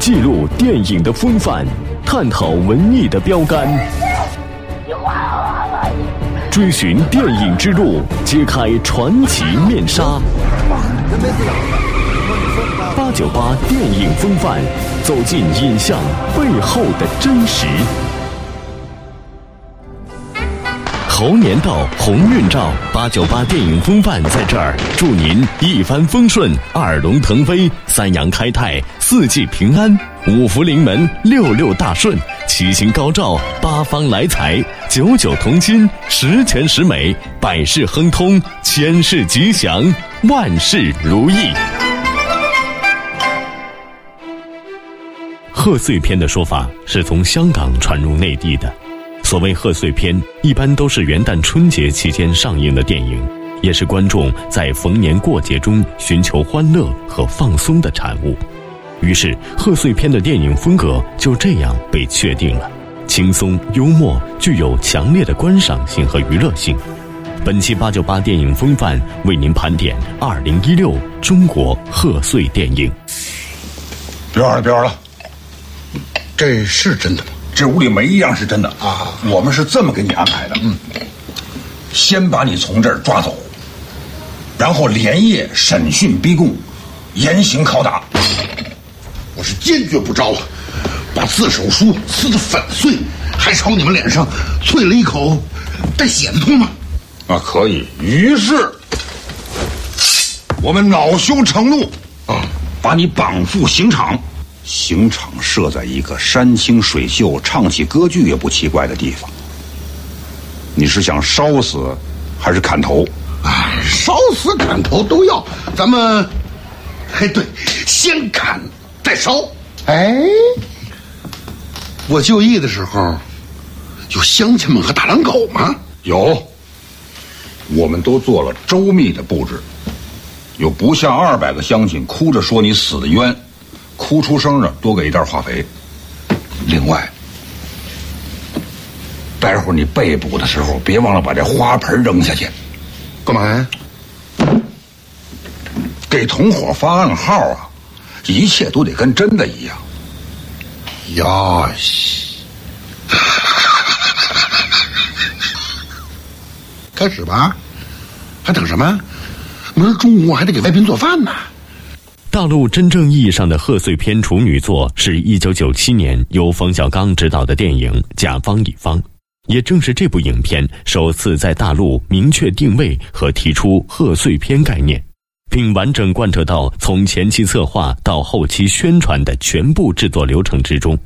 记录电影的风范，探讨文艺的标杆，追寻电影之路，揭开传奇面纱。八九八电影风范，走进影像背后的真实。猴年到，鸿运照，八九八电影风范在这儿，祝您一帆风顺，二龙腾飞，三阳开泰，四季平安，五福临门，六六大顺，七星高照，八方来财，九九同心，十全十美，百事亨通，千事吉祥，万事如意。贺岁片的说法是从香港传入内地的。所谓贺岁片，一般都是元旦春节期间上映的电影，也是观众在逢年过节中寻求欢乐和放松的产物。于是，贺岁片的电影风格就这样被确定了：轻松幽默，具有强烈的观赏性和娱乐性。本期八九八电影风范为您盘点二零一六中国贺岁电影。别玩了，别玩了，这是真的吗？这屋里没一样是真的啊！我们是这么给你安排的，嗯，先把你从这儿抓走，然后连夜审讯逼供，严刑拷打。我是坚决不招啊！把自首书撕得粉碎，还朝你们脸上啐了一口带血的唾沫。啊，可以。于是，我们恼羞成怒，啊，把你绑赴刑场。刑场设在一个山清水秀、唱起歌剧也不奇怪的地方。你是想烧死，还是砍头？啊，烧死砍头都要。咱们，哎，对，先砍再烧。哎，我就义的时候，有乡亲们和大狼狗吗？有。我们都做了周密的布置，有不下二百个乡亲哭着说你死的冤。哭出声的，多给一袋化肥。另外，待会儿你被捕的时候，别忘了把这花盆扔下去。干嘛呀？给同伙发暗号啊！一切都得跟真的一样。呀西！开始吧，还等什么？明儿中午我还得给外宾做饭呢。大陆真正意义上的贺岁片处女作是一九九七年由冯小刚执导的电影《甲方乙方》，也正是这部影片首次在大陆明确定位和提出贺岁片概念，并完整贯彻到从前期策划到后期宣传的全部制作流程之中。《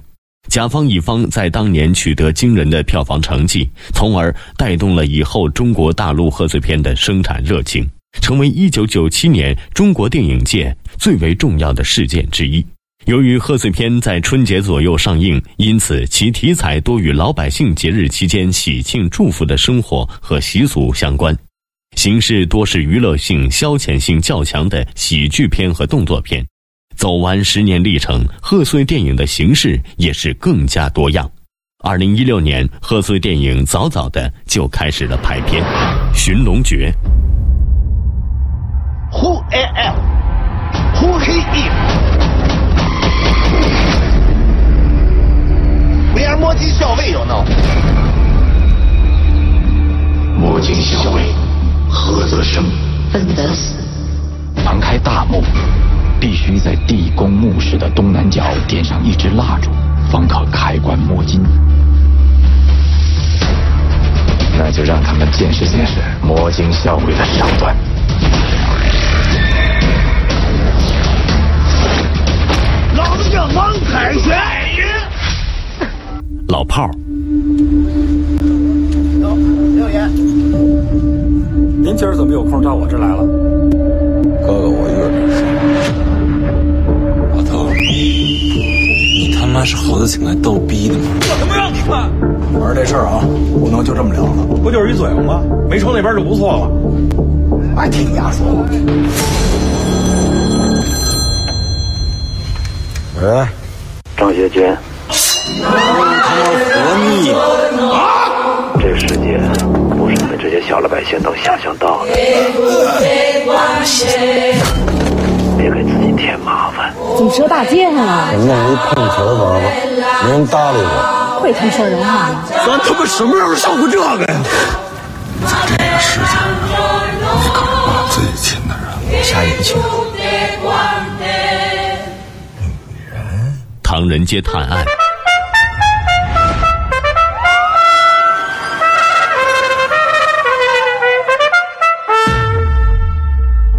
甲方乙方》在当年取得惊人的票房成绩，从而带动了以后中国大陆贺岁片的生产热情。成为一九九七年中国电影界最为重要的事件之一。由于贺岁片在春节左右上映，因此其题材多与老百姓节日期间喜庆祝福的生活和习俗相关，形式多是娱乐性、消遣性较强的喜剧片和动作片。走完十年历程，贺岁电影的形式也是更加多样。二零一六年，贺岁电影早早的就开始了排片，《寻龙诀》。Who am? Who he is? We are 摸金校尉，you know？摸金校尉，何则生？分则死。旁开大墓，必须在地宫墓室的东南角点上一支蜡烛，方可开棺摸金。那就让他们见识见识摸金校尉的手段。叫王凯旋。老炮儿，走，六爷。您今儿怎么有空到我这来了？哥哥，我遇着事儿。老头，你他妈是猴子请来逗逼的吗？我他妈让你看！我说这事儿啊，不能就这么了了。不就是一嘴吗？没抽那边就不错了。爱听你丫说。喂，张学军。他妈活腻啊！这个世界不是你们这些小老百姓能想象到的。别给自己添麻烦。怎么折大街上了？我弄一碰瓷儿玩玩，没人搭理我。会他说人话吗？咱他妈什么时候上过这个呀？在这个世界上，你可是我最亲的人，啥也不亲。唐人街探案。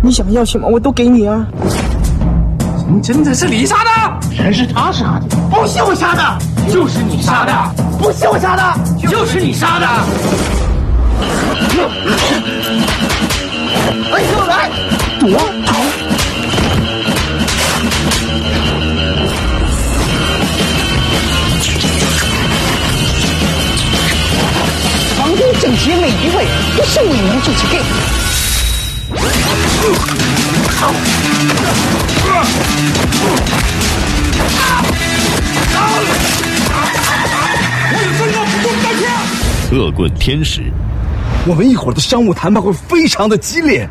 你想要什么，我都给你啊！你真的是你杀的？人是他杀的，不是我杀的，就是你杀的，不是我杀的，就是你杀的。哎呦，来，躲棍天使，我们一会儿的商务谈判会非常的激烈，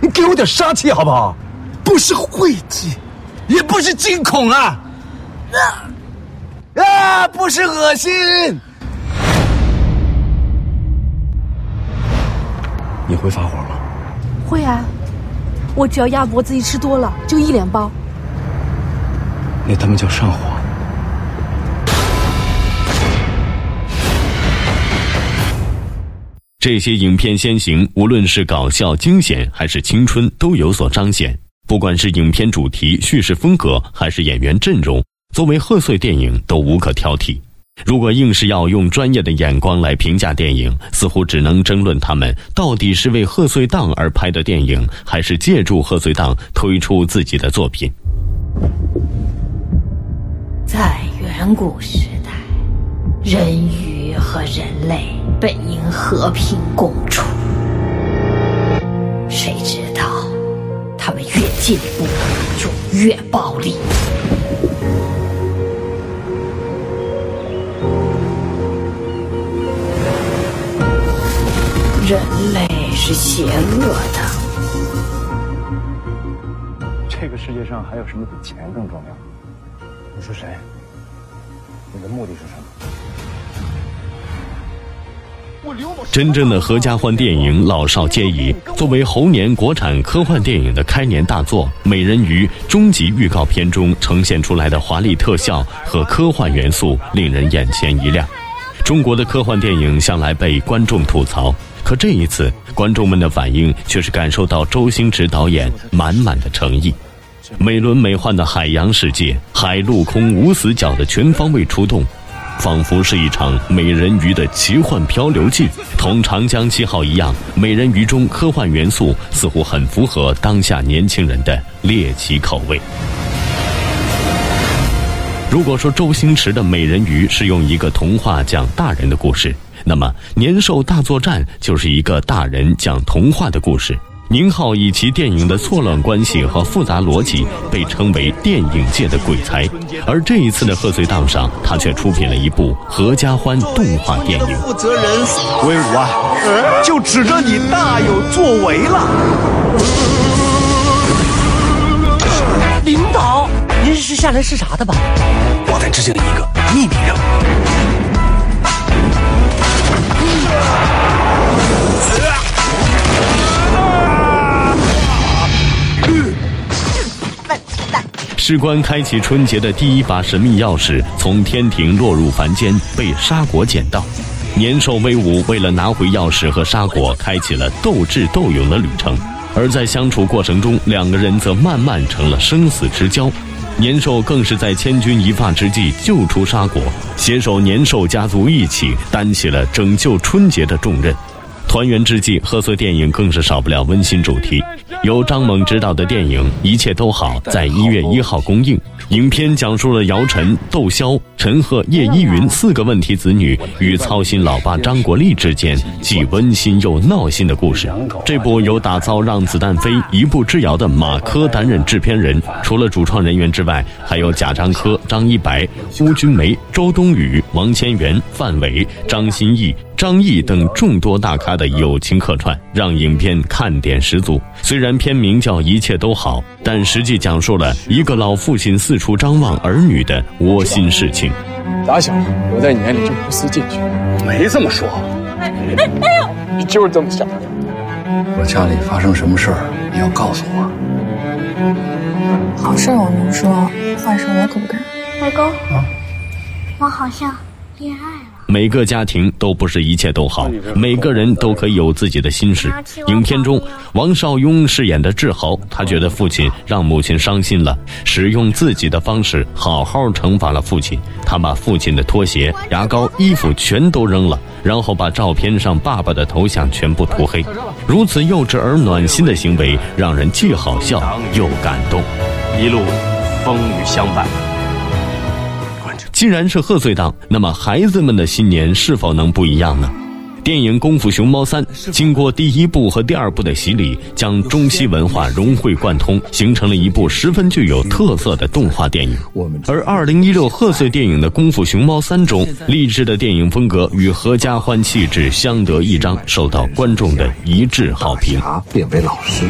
你给我点杀气好不好？不是晦气，也不是惊恐啊，啊啊，不是恶心。你会发火吗？会啊，我只要鸭脖子一吃多了，就一脸包。那他妈叫上火。这些影片先行，无论是搞笑、惊险还是青春，都有所彰显。不管是影片主题、叙事风格，还是演员阵容，作为贺岁电影都无可挑剔。如果硬是要用专业的眼光来评价电影，似乎只能争论他们到底是为贺岁档而拍的电影，还是借助贺岁档推出自己的作品。在远古时代，人与和人类本应和平共处，谁知道他们越进步就越暴力。人类是邪恶的。这个世界上还有什么比钱更重要？你是谁？你的目的是什么？真正的合家欢电影老少皆宜。作为猴年国产科幻电影的开年大作，《美人鱼》终极预告片中呈现出来的华丽特效和科幻元素，令人眼前一亮。中国的科幻电影向来被观众吐槽，可这一次，观众们的反应却是感受到周星驰导演满满的诚意。美轮美奂的海洋世界，海陆空无死角的全方位出动，仿佛是一场美人鱼的奇幻漂流记。同长江七号一样，美人鱼中科幻元素似乎很符合当下年轻人的猎奇口味。如果说周星驰的《美人鱼》是用一个童话讲大人的故事，那么《年兽大作战》就是一个大人讲童话的故事。宁浩以其电影的错乱关系和复杂逻辑被称为电影界的鬼才，而这一次的贺岁档上，他却出品了一部合家欢动画电影。负责人威武啊，就指着你大有作为了。领导，您是下来视察的吧？我在执行一个秘密任务。事关开启春节的第一把神秘钥匙，从天庭落入凡间，被沙果捡到。年兽威武为了拿回钥匙和沙果，开启了斗智斗勇的旅程。而在相处过程中，两个人则慢慢成了生死之交。年兽更是在千钧一发之际救出沙果，携手年兽家族一起担起了拯救春节的重任。团圆之际，贺岁电影更是少不了温馨主题。由张猛执导的电影《一切都好》在一月一号公映。影片讲述了姚晨、窦骁、陈赫、叶依云四个问题子女与操心老爸张国立之间既温馨又闹心的故事。这部由打造《让子弹飞》一步之遥的马科担任制片人，除了主创人员之外，还有贾樟柯、张一白、邬君梅、周冬雨、王千源、范伟、张歆艺、张译等众多大咖的友情客串，让影片看点十足。虽然片名叫《一切都好》，但实际讲述了一个老父亲四处张望儿女的窝心事情。打小我在你眼里就不思进取，没这么说。哎哎呦，你就是这么想的。我家里发生什么事儿，你要告诉我。好事我能说，坏事我可不敢。外公，啊，我好像恋爱了。每个家庭都不是一切都好，每个人都可以有自己的心事。影片中，王少雍饰演的志豪，他觉得父亲让母亲伤心了，使用自己的方式好好惩罚了父亲。他把父亲的拖鞋、牙膏、衣服全都扔了，然后把照片上爸爸的头像全部涂黑。如此幼稚而暖心的行为，让人既好笑又感动。一路风雨相伴。既然是贺岁档，那么孩子们的新年是否能不一样呢？电影《功夫熊猫三》经过第一部和第二部的洗礼，将中西文化融会贯通，形成了一部十分具有特色的动画电影。而二零一六贺岁电影的《功夫熊猫三》中，励志的电影风格与合家欢气质相得益彰，受到观众的一致好评。变为老师。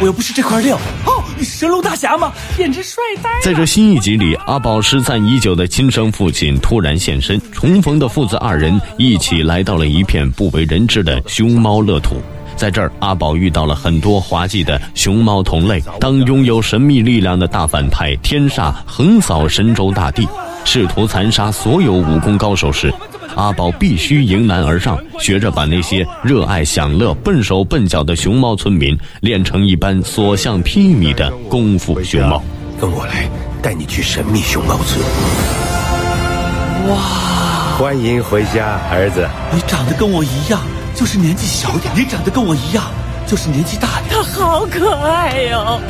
我又不是这块料哦，神龙大侠吗？简直帅呆了！在这新一集里，阿宝失散已久的亲生父亲突然现身，重逢的父子二人一起来到了一片不为人知的熊猫乐土。在这儿，阿宝遇到了很多滑稽的熊猫同类。当拥有神秘力量的大反派天煞横扫神州大地，试图残杀所有武功高手时，阿宝必须迎难而上，学着把那些热爱享乐、笨手笨脚的熊猫村民练成一般所向披靡的功夫熊猫。跟我来，带你去神秘熊猫村。哇！欢迎回家，儿子。你长得跟我一样，就是年纪小点；你长得跟我一样，就是年纪大点。他好可爱哟。